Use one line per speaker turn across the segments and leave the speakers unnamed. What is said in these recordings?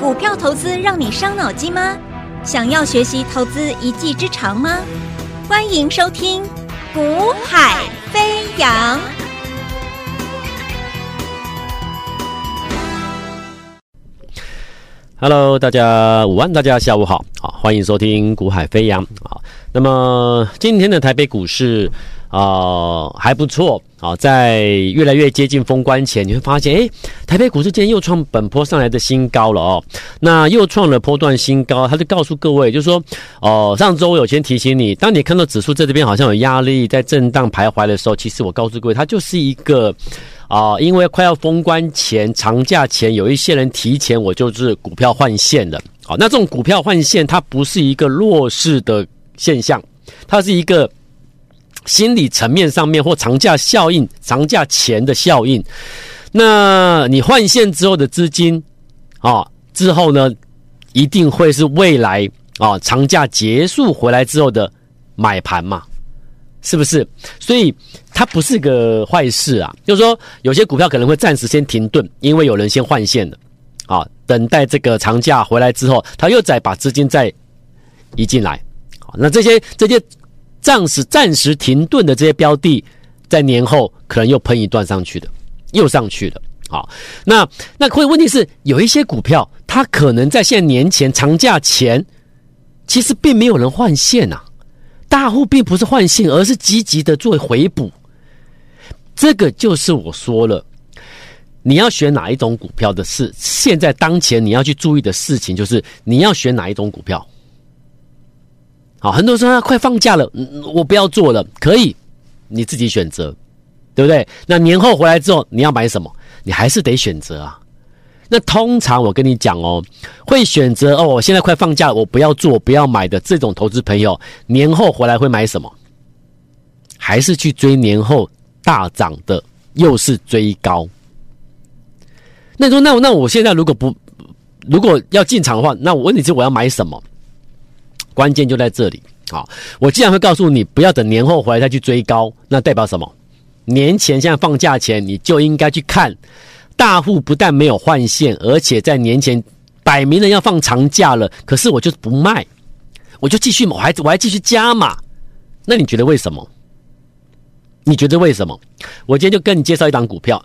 股票投资让你伤脑筋吗？想要学习投资一技之长吗？欢迎收听《股海飞扬》。
Hello，大家午安，大家下午好，好，欢迎收听《股海飞扬》。好，那么今天的台北股市。啊、呃，还不错啊，在越来越接近封关前，你会发现，哎，台北股市今天又创本波上来的新高了哦。那又创了波段新高，他就告诉各位，就是说，哦、上周我有先提醒你，当你看到指数在这边好像有压力，在震荡徘徊的时候，其实我告诉各位，它就是一个啊、因为快要封关前、长假前，有一些人提前，我就是股票换线的。好，那这种股票换线，它不是一个弱势的现象，它是一个。心理层面上面或长假效应，长假前的效应，那你换线之后的资金啊，之后呢，一定会是未来啊长假结束回来之后的买盘嘛，是不是？所以它不是个坏事啊，就是说有些股票可能会暂时先停顿，因为有人先换线了啊，等待这个长假回来之后，他又再把资金再移进来，好，那这些这些。暂时暂时停顿的这些标的，在年后可能又喷一段上去的，又上去了。好，那那会问题是有一些股票，它可能在现在年前长假前，其实并没有人换线呐、啊，大户并不是换线，而是积极的做回补。这个就是我说了，你要选哪一种股票的事，现在当前你要去注意的事情，就是你要选哪一种股票。好，很多人说他快放假了，我不要做了，可以，你自己选择，对不对？那年后回来之后，你要买什么？你还是得选择啊。那通常我跟你讲哦，会选择哦，现在快放假了，我不要做，不要买的这种投资朋友，年后回来会买什么？还是去追年后大涨的，又是追高？那你说，那那我现在如果不，如果要进场的话，那我问题是我要买什么？关键就在这里，好，我既然会告诉你不要等年后回来再去追高，那代表什么？年前现在放假前你就应该去看，大户不但没有换线，而且在年前摆明了要放长假了，可是我就是不卖，我就继续买，我还我还继续加码，那你觉得为什么？你觉得为什么？我今天就跟你介绍一档股票，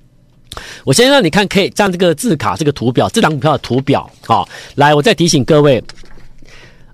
我先让你看，可以占这个字卡这个图表，这档股票的图表，好，来，我再提醒各位。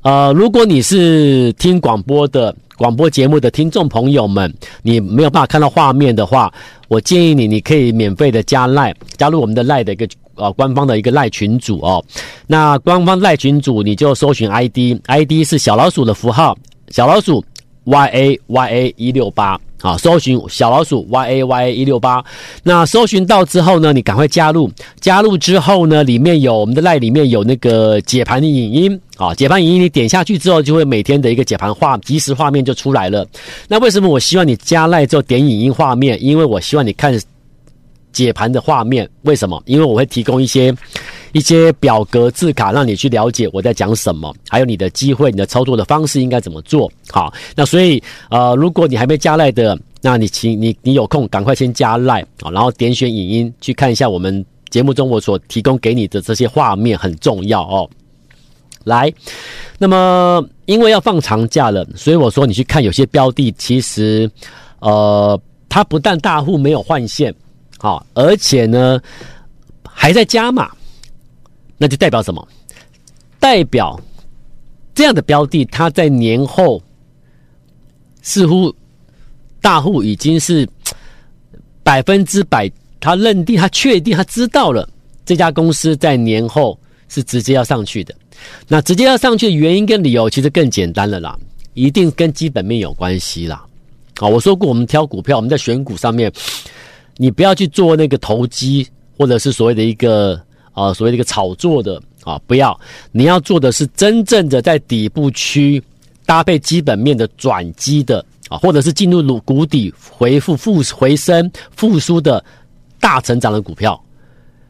呃，如果你是听广播的广播节目的听众朋友们，你没有办法看到画面的话，我建议你，你可以免费的加赖，加入我们的赖的一个呃官方的一个赖群组哦。那官方赖群组你就搜寻 ID，ID 是小老鼠的符号，小老鼠 Y A Y A 一六八。啊，搜寻小老鼠 y a y a 一六八，那搜寻到之后呢，你赶快加入。加入之后呢，里面有我们的赖里面有那个解盘的影音啊，解盘影音你点下去之后，就会每天的一个解盘画即时画面就出来了。那为什么我希望你加赖之后点影音画面？因为我希望你看。解盘的画面，为什么？因为我会提供一些一些表格字卡，让你去了解我在讲什么，还有你的机会，你的操作的方式应该怎么做。好，那所以呃，如果你还没加赖的，那你请你你有空赶快先加赖啊，然后点选影音去看一下我们节目中我所提供给你的这些画面，很重要哦。来，那么因为要放长假了，所以我说你去看有些标的，其实呃，它不但大户没有换线。好，而且呢，还在加码，那就代表什么？代表这样的标的，它在年后似乎大户已经是百分之百，他认定、他确定、他知道了这家公司在年后是直接要上去的。那直接要上去的原因跟理由其实更简单了啦，一定跟基本面有关系啦。好，我说过，我们挑股票，我们在选股上面。你不要去做那个投机，或者是所谓的一个啊、所谓的一个炒作的啊，不要。你要做的是真正的在底部区搭配基本面的转机的啊，或者是进入谷底回复复回升复苏的大成长的股票。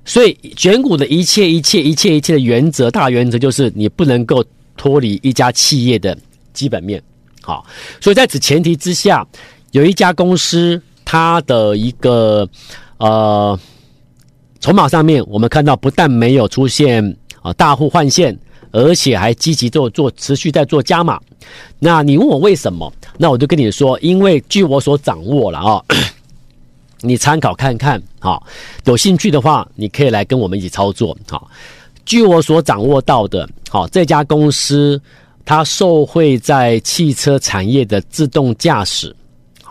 所以选股的一切一切一切一切的原则，大原则就是你不能够脱离一家企业的基本面。好，所以在此前提之下，有一家公司。它的一个呃筹码上面，我们看到不但没有出现啊大户换线，而且还积极做做持续在做加码。那你问我为什么？那我就跟你说，因为据我所掌握了啊，你参考看看啊，有兴趣的话，你可以来跟我们一起操作。啊，据我所掌握到的，好，这家公司它受惠在汽车产业的自动驾驶。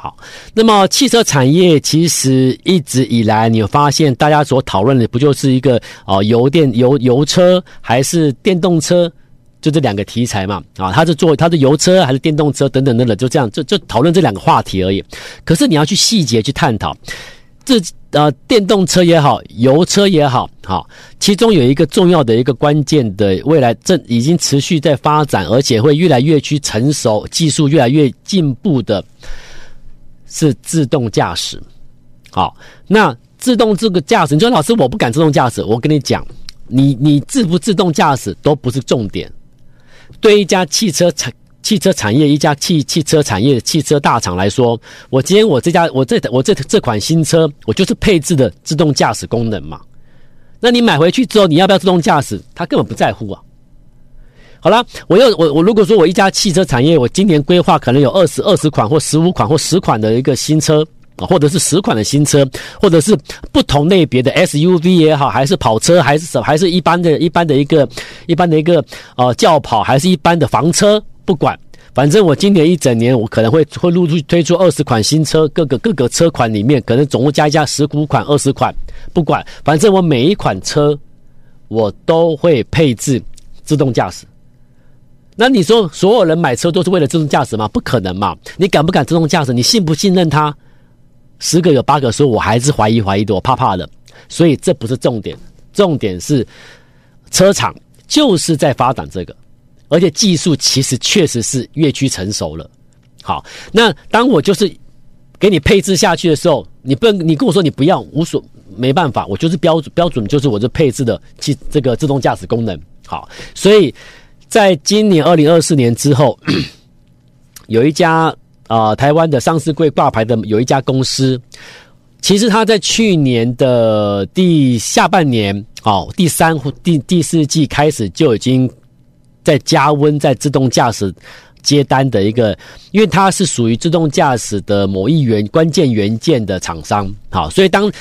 好，那么汽车产业其实一直以来，你有发现大家所讨论的不就是一个哦，油电油油车还是电动车，就这两个题材嘛？啊，它是做它的油车还是电动车等等等等，就这样就就讨论这两个话题而已。可是你要去细节去探讨，这呃电动车也好，油车也好，好，其中有一个重要的一个关键的未来正已经持续在发展，而且会越来越去成熟，技术越来越进步的。是自动驾驶，好，那自动这个驾驶，你说老师我不敢自动驾驶，我跟你讲，你你自不自动驾驶都不是重点。对一家汽车产汽车产业，一家汽汽车产业汽车大厂来说，我今天我这家我这我这这款新车，我就是配置的自动驾驶功能嘛。那你买回去之后，你要不要自动驾驶？他根本不在乎啊。好了，我要我我如果说我一家汽车产业，我今年规划可能有二十二十款或十五款或十款的一个新车啊，或者是十款的新车，或者是不同类别的 SUV 也好，还是跑车，还是什，还是一般的一般的一个一般的一个呃轿跑，还是一般的房车，不管，反正我今年一整年我可能会会陆续推出二十款新车，各个各个车款里面可能总共加一加十五款二十款，不管，反正我每一款车我都会配置自动驾驶。那你说所有人买车都是为了自动驾驶吗？不可能嘛！你敢不敢自动驾驶？你信不信任它？十个有八个说我还是怀疑怀疑的，我怕怕的。所以这不是重点，重点是车厂就是在发展这个，而且技术其实确实是越趋成熟了。好，那当我就是给你配置下去的时候，你不能你跟我说你不要，无所没办法，我就是标准标准就是我这配置的其这个自动驾驶功能。好，所以。在今年二零二四年之后，有一家啊、呃、台湾的上市柜挂牌的有一家公司，其实它在去年的第下半年哦，第三第第四季开始就已经在加温在自动驾驶接单的一个，因为它是属于自动驾驶的某一元关键元件的厂商，好，所以当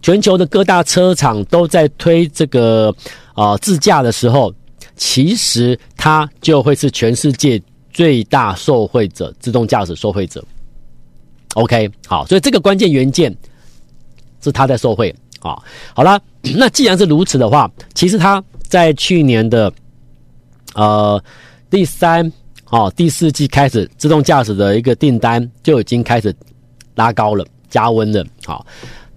全球的各大车厂都在推这个啊、自驾的时候。其实它就会是全世界最大受惠者，自动驾驶受惠者。OK，好，所以这个关键元件是它在受惠啊。好了，那既然是如此的话，其实它在去年的呃第三哦第四季开始，自动驾驶的一个订单就已经开始拉高了，加温了。好。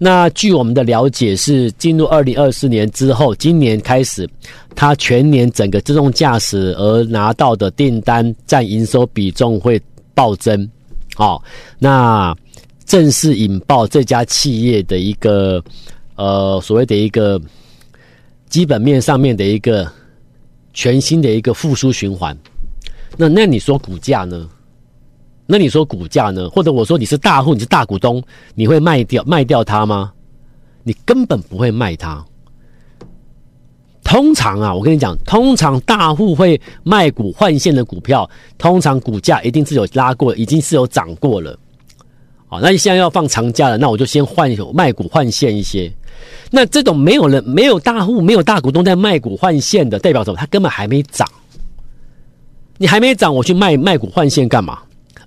那据我们的了解是，进入二零二四年之后，今年开始，它全年整个自动驾驶而拿到的订单占营收比重会暴增，哦，那正式引爆这家企业的一个呃所谓的一个基本面上面的一个全新的一个复苏循环。那那你说股价呢？那你说股价呢？或者我说你是大户，你是大股东，你会卖掉卖掉它吗？你根本不会卖它。通常啊，我跟你讲，通常大户会卖股换现的股票，通常股价一定是有拉过，已经是有涨过了。好，那你现在要放长假了，那我就先换卖股换现一些。那这种没有人、没有大户、没有大股东在卖股换现的，代表什么？它根本还没涨。你还没涨，我去卖卖股换现干嘛？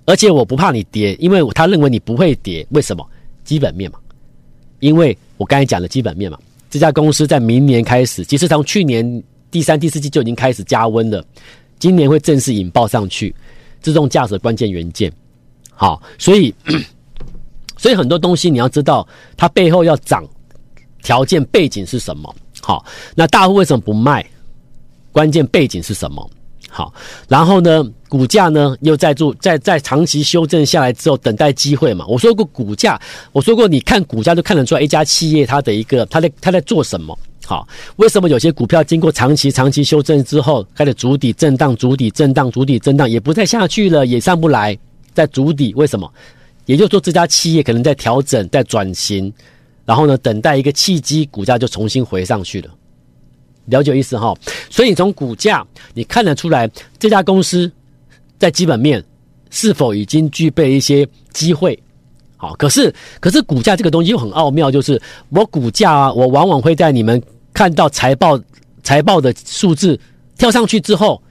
而且我不怕你跌，因为他认为你不会跌。为什么？基本面嘛。因为我刚才讲的基本面嘛。这家公司在明年开始，其实从去年第三、第四季就已经开始加温了，今年会正式引爆上去。自动驾驶关键元件，好，所以所以很多东西你要知道，它背后要涨条件背景是什么？好，那大户为什么不卖？关键背景是什么？好，然后呢，股价呢又在做，在在长期修正下来之后，等待机会嘛。我说过股价，我说过你看股价就看得出来一家企业它的一个，它在它在做什么。好，为什么有些股票经过长期长期修正之后，开始筑底震荡，筑底震荡，筑底震荡，也不再下去了，也上不来，在筑底，为什么？也就是说这家企业可能在调整，在转型，然后呢，等待一个契机，股价就重新回上去了。了解意思哈？所以从股价你看得出来这家公司在基本面是否已经具备一些机会。好，可是可是股价这个东西又很奥妙，就是我股价啊，我往往会在你们看到财报财报的数字跳上去之后，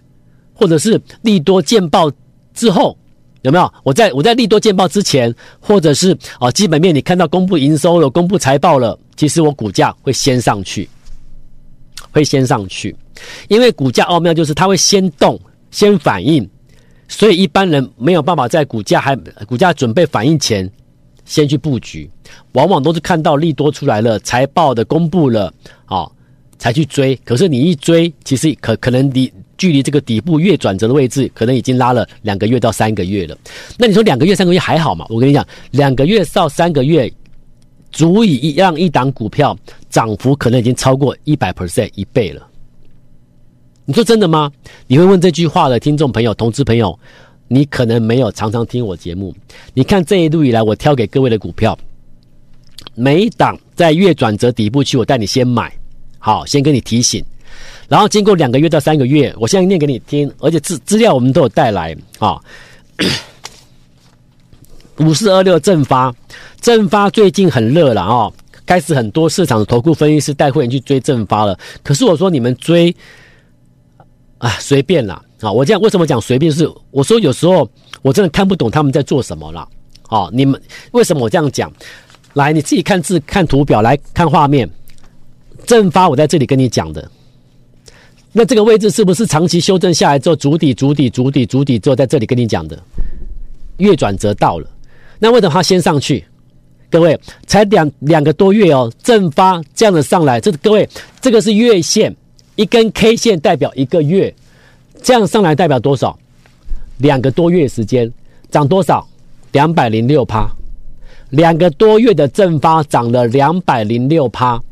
或者是利多见报之后，有没有？我在我在利多见报之前，或者是啊基本面你看到公布营收了，公布财报了，其实我股价会先上去，会先上去，因为股价奥妙就是它会先动，先反应，所以一般人没有办法在股价还股价准备反应前。先去布局，往往都是看到利多出来了，财报的公布了，啊、才去追。可是你一追，其实可可能离距离这个底部月转折的位置，可能已经拉了两个月到三个月了。那你说两个月、三个月还好嘛？我跟你讲，两个月到三个月，足以让一档股票涨幅可能已经超过一百 percent 一倍了。你说真的吗？你会问这句话的听众朋友、同志朋友？你可能没有常常听我节目，你看这一路以来我挑给各位的股票，每一档在月转折底部区，我带你先买，好，先跟你提醒，然后经过两个月到三个月，我现在念给你听，而且资资料我们都有带来啊。五四二六正发，正发最近很热了啊，开始很多市场的投顾分析师带会员去追正发了，可是我说你们追，啊，随便啦。啊，我这样为什么讲随便？是我说有时候我真的看不懂他们在做什么了。好，你们为什么我这样讲？来，你自己看字，看图表，来看画面。正发我在这里跟你讲的，那这个位置是不是长期修正下来之后，筑底、筑底、筑底、筑底之后，在这里跟你讲的月转折到了？那为什么它先上去？各位才两两个多月哦，正发这样的上来，这各位这个是月线，一根 K 线代表一个月。这样上来代表多少？两个多月时间涨多少？两百零六趴。两个多月的正发涨了两百零六趴，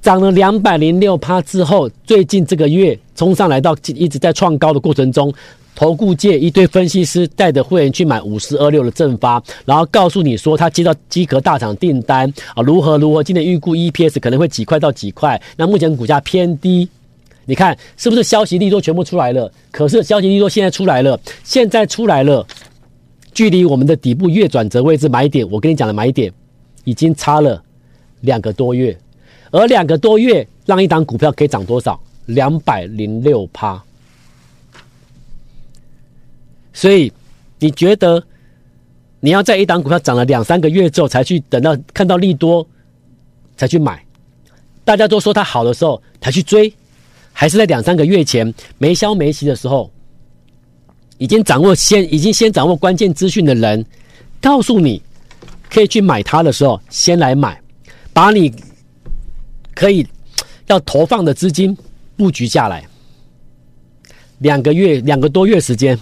涨了两百零六趴之后，最近这个月冲上来到一直在创高的过程中，投顾界一堆分析师带着会员去买五四二六的正发，然后告诉你说他接到机壳大厂订单啊，如何如何，今年预估 EPS 可能会几块到几块，那目前股价偏低。你看是不是消息利多全部出来了？可是消息利多现在出来了，现在出来了，距离我们的底部月转折位置买点，我跟你讲的买点已经差了两个多月，而两个多月让一档股票可以涨多少？两百零六趴。所以你觉得你要在一档股票涨了两三个月之后才去等到看到利多才去买？大家都说它好的时候才去追？还是在两三个月前没消没息的时候，已经掌握先已经先掌握关键资讯的人，告诉你可以去买它的时候，先来买，把你可以要投放的资金布局下来。两个月两个多月时间，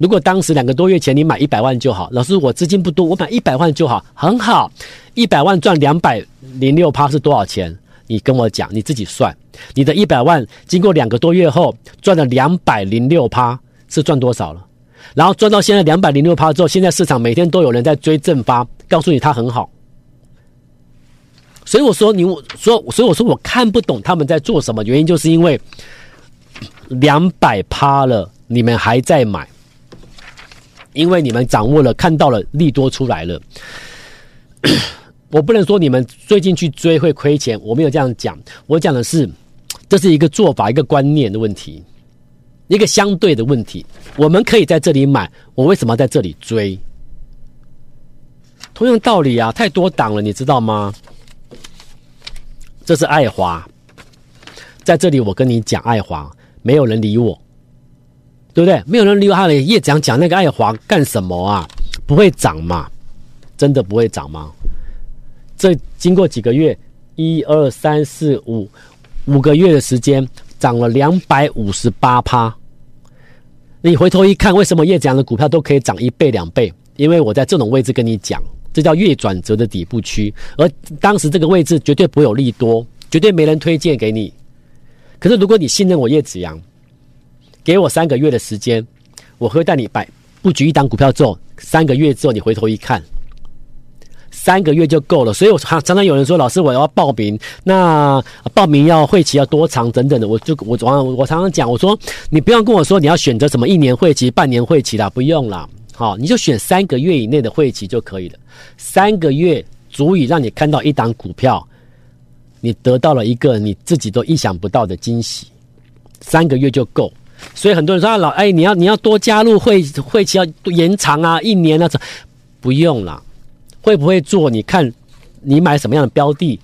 如果当时两个多月前你买一百万就好，老师我资金不多，我买一百万就好，很好，一百万赚两百零六趴是多少钱？你跟我讲，你自己算，你的一百万经过两个多月后赚了两百零六趴，是赚多少了？然后赚到现在两百零六趴之后，现在市场每天都有人在追正发，告诉你它很好。所以我说你我说，所以我说我看不懂他们在做什么，原因就是因为两百趴了，你们还在买，因为你们掌握了，看到了利多出来了。我不能说你们最近去追会亏钱，我没有这样讲。我讲的是，这是一个做法、一个观念的问题，一个相对的问题。我们可以在这里买，我为什么在这里追？同样道理啊，太多档了，你知道吗？这是爱华，在这里我跟你讲爱华，没有人理我，对不对？没有人理，他的叶子阳讲那个爱华干什么啊？不会涨嘛？真的不会涨吗？这经过几个月，一二三四五五个月的时间，涨了两百五十八趴。你回头一看，为什么叶子阳的股票都可以涨一倍两倍？因为我在这种位置跟你讲，这叫月转折的底部区，而当时这个位置绝对不会有利多，绝对没人推荐给你。可是如果你信任我叶子阳，给我三个月的时间，我会带你摆布局一档股票之后，三个月之后你回头一看。三个月就够了。所以我常常常有人说，老师我要报名，那报名要会期要多长等等的，我就我我我常常讲，我说你不要跟我说你要选择什么一年会期、半年会期啦，不用啦，好，你就选三个月以内的会期就可以了。三个月足以让你看到一档股票，你得到了一个你自己都意想不到的惊喜，三个月就够。所以很多人说，老哎，你要你要多加入会会期要延长啊，一年啊，这不用了。会不会做？你看你买什么样的标的，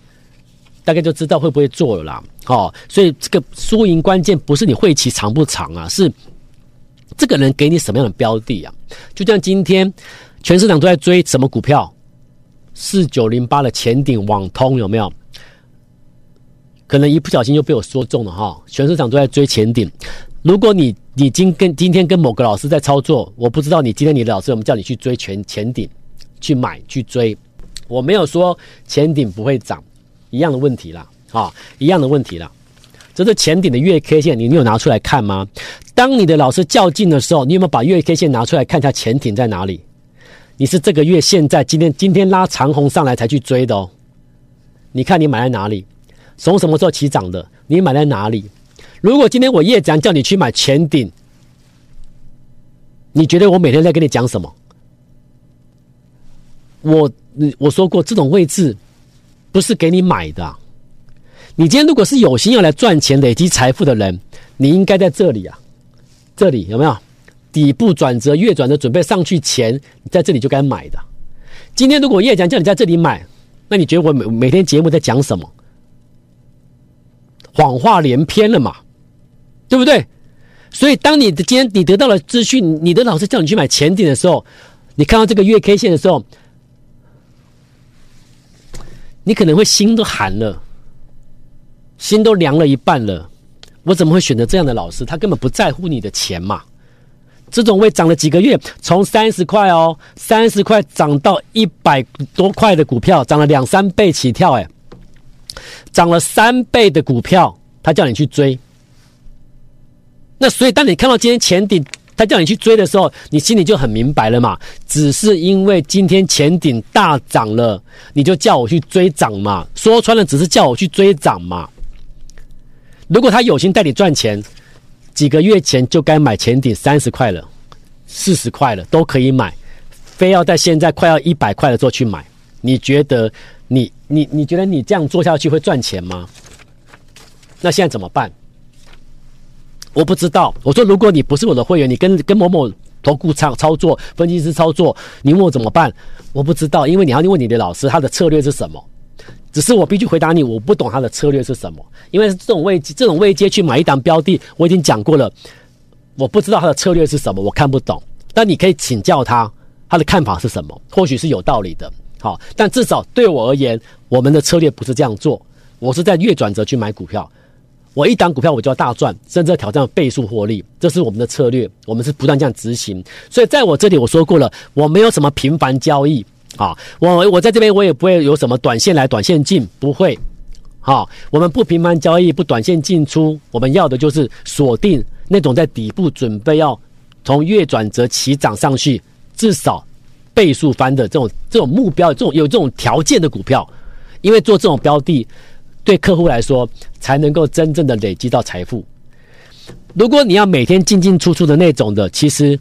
大概就知道会不会做了啦。哦，所以这个输赢关键不是你会期长不长啊，是这个人给你什么样的标的啊？就像今天全市场都在追什么股票？四九零八的前顶网通有没有？可能一不小心就被我说中了哈。全市场都在追前顶。如果你你今跟今天跟某个老师在操作，我不知道你今天你的老师有没有叫你去追全前顶，去买去追，我没有说前顶不会涨，一样的问题啦，啊，一样的问题啦。这是前顶的月 K 线，你你有拿出来看吗？当你的老师较劲的时候，你有没有把月 K 线拿出来看一下前顶在哪里？你是这个月现在今天今天拉长红上来才去追的哦。你看你买在哪里？从什么时候起涨的？你买在哪里？如果今天我叶讲叫你去买前顶，你觉得我每天在跟你讲什么？我我说过，这种位置不是给你买的。你今天如果是有心要来赚钱、累积财富的人，你应该在这里啊，这里有没有底部转折、月转折准备上去前，你在这里就该买的。今天如果叶讲叫你在这里买，那你觉得我每每天节目在讲什么？谎话连篇了嘛？对不对？所以，当你的今天你得到了资讯，你的老师叫你去买前顶的时候，你看到这个月 K 线的时候，你可能会心都寒了，心都凉了一半了。我怎么会选择这样的老师？他根本不在乎你的钱嘛。这种位涨了几个月，从三十块哦，三十块涨到一百多块的股票，涨了两三倍起跳，哎，涨了三倍的股票，他叫你去追。那所以，当你看到今天前顶，他叫你去追的时候，你心里就很明白了嘛。只是因为今天前顶大涨了，你就叫我去追涨嘛。说穿了，只是叫我去追涨嘛。如果他有心带你赚钱，几个月前就该买前顶三十块了、四十块了，都可以买。非要在现在快要一百块的时候去买，你觉得你你你觉得你这样做下去会赚钱吗？那现在怎么办？我不知道。我说，如果你不是我的会员，你跟跟某某投顾操操作分析师操作，你问我怎么办？我不知道，因为你要问你的老师，他的策略是什么？只是我必须回答你，我不懂他的策略是什么。因为这种位这种位阶去买一档标的，我已经讲过了，我不知道他的策略是什么，我看不懂。但你可以请教他，他的看法是什么？或许是有道理的。好，但至少对我而言，我们的策略不是这样做。我是在月转折去买股票。我一档股票我就要大赚，甚至要挑战倍数获利，这是我们的策略，我们是不断这样执行。所以在我这里我说过了，我没有什么频繁交易啊，我我在这边我也不会有什么短线来短线进，不会。好，我们不频繁交易，不短线进出，我们要的就是锁定那种在底部准备要从月转折起涨上去，至少倍数翻的这种这种目标，这种有这种条件的股票，因为做这种标的。对客户来说，才能够真正的累积到财富。如果你要每天进进出出的那种的，其实，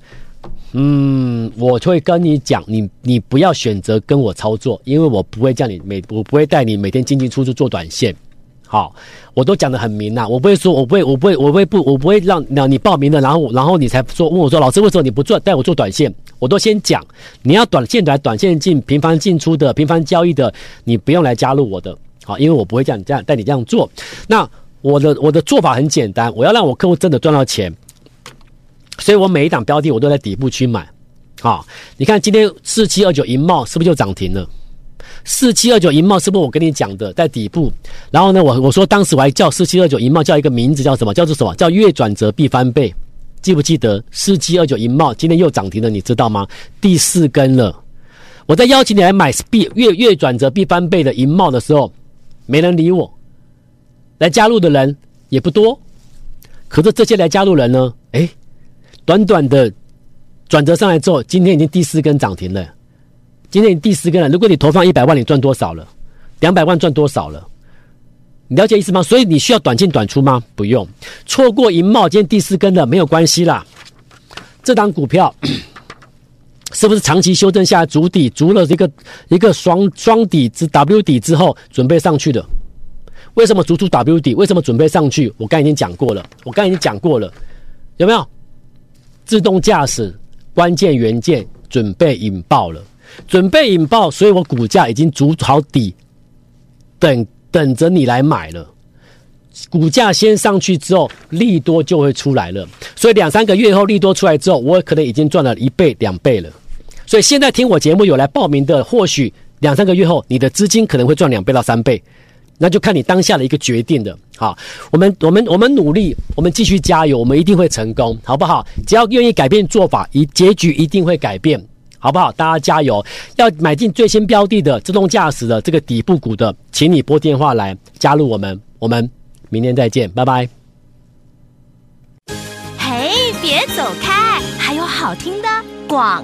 嗯，我会跟你讲，你你不要选择跟我操作，因为我不会叫你每，我不会带你每天进进出出做短线。好，我都讲的很明呐，我不会说，我不会，我不会，我不会不，我不会让让你报名了，然后然后你才说问我说，老师为什么你不做带我做短线？我都先讲，你要短线来短线进，频繁进出的，频繁交易的，你不用来加入我的。好，因为我不会这样这样带你这样做。那我的我的做法很简单，我要让我客户真的赚到钱，所以我每一档标的我都在底部去买。好，你看今天四七二九银茂是不是就涨停了？四七二九银茂是不是我跟你讲的在底部？然后呢，我我说当时我还叫四七二九银茂叫一个名字叫什么？叫做什么？叫月转折必翻倍，记不记得？四七二九银茂今天又涨停了，你知道吗？第四根了。我在邀请你来买必月月转折必翻倍的银茂的时候。没人理我，来加入的人也不多，可是这些来加入人呢？哎，短短的转折上来之后，今天已经第四根涨停了，今天你第四根了，如果你投放一百万，你赚多少了？两百万赚多少了？你了解意思吗？所以你需要短进短出吗？不用，错过银茂今天第四根的没有关系啦。这档股票是不是长期修正下来筑底，足了一个一个双双底之 W 底之后准备上去的？为什么足出 W 底？为什么准备上去？我刚已经讲过了，我刚已经讲过了，有没有？自动驾驶关键元件准备引爆了，准备引爆，所以我股价已经足好底，等。等着你来买了，股价先上去之后，利多就会出来了。所以两三个月后，利多出来之后，我可能已经赚了一倍、两倍了。所以现在听我节目有来报名的，或许两三个月后，你的资金可能会赚两倍到三倍，那就看你当下的一个决定的。好，我们我们我们努力，我们继续加油，我们一定会成功，好不好？只要愿意改变做法，一结局一定会改变。好不好？大家加油！要买进最新标的的自动驾驶的这个底部股的，请你拨电话来加入我们。我们明天再见，拜拜。
嘿，别走开，还有好听的广。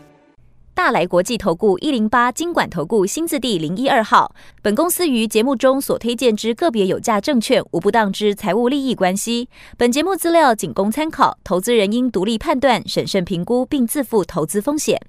大来国际投顾一零八金管投顾新字第零一二号。本公司于节目中所推荐之个别有价证券无不当之财务利益关系。本节目资料仅供参考，投资人应独立判断、审慎评估，并自负投资风险。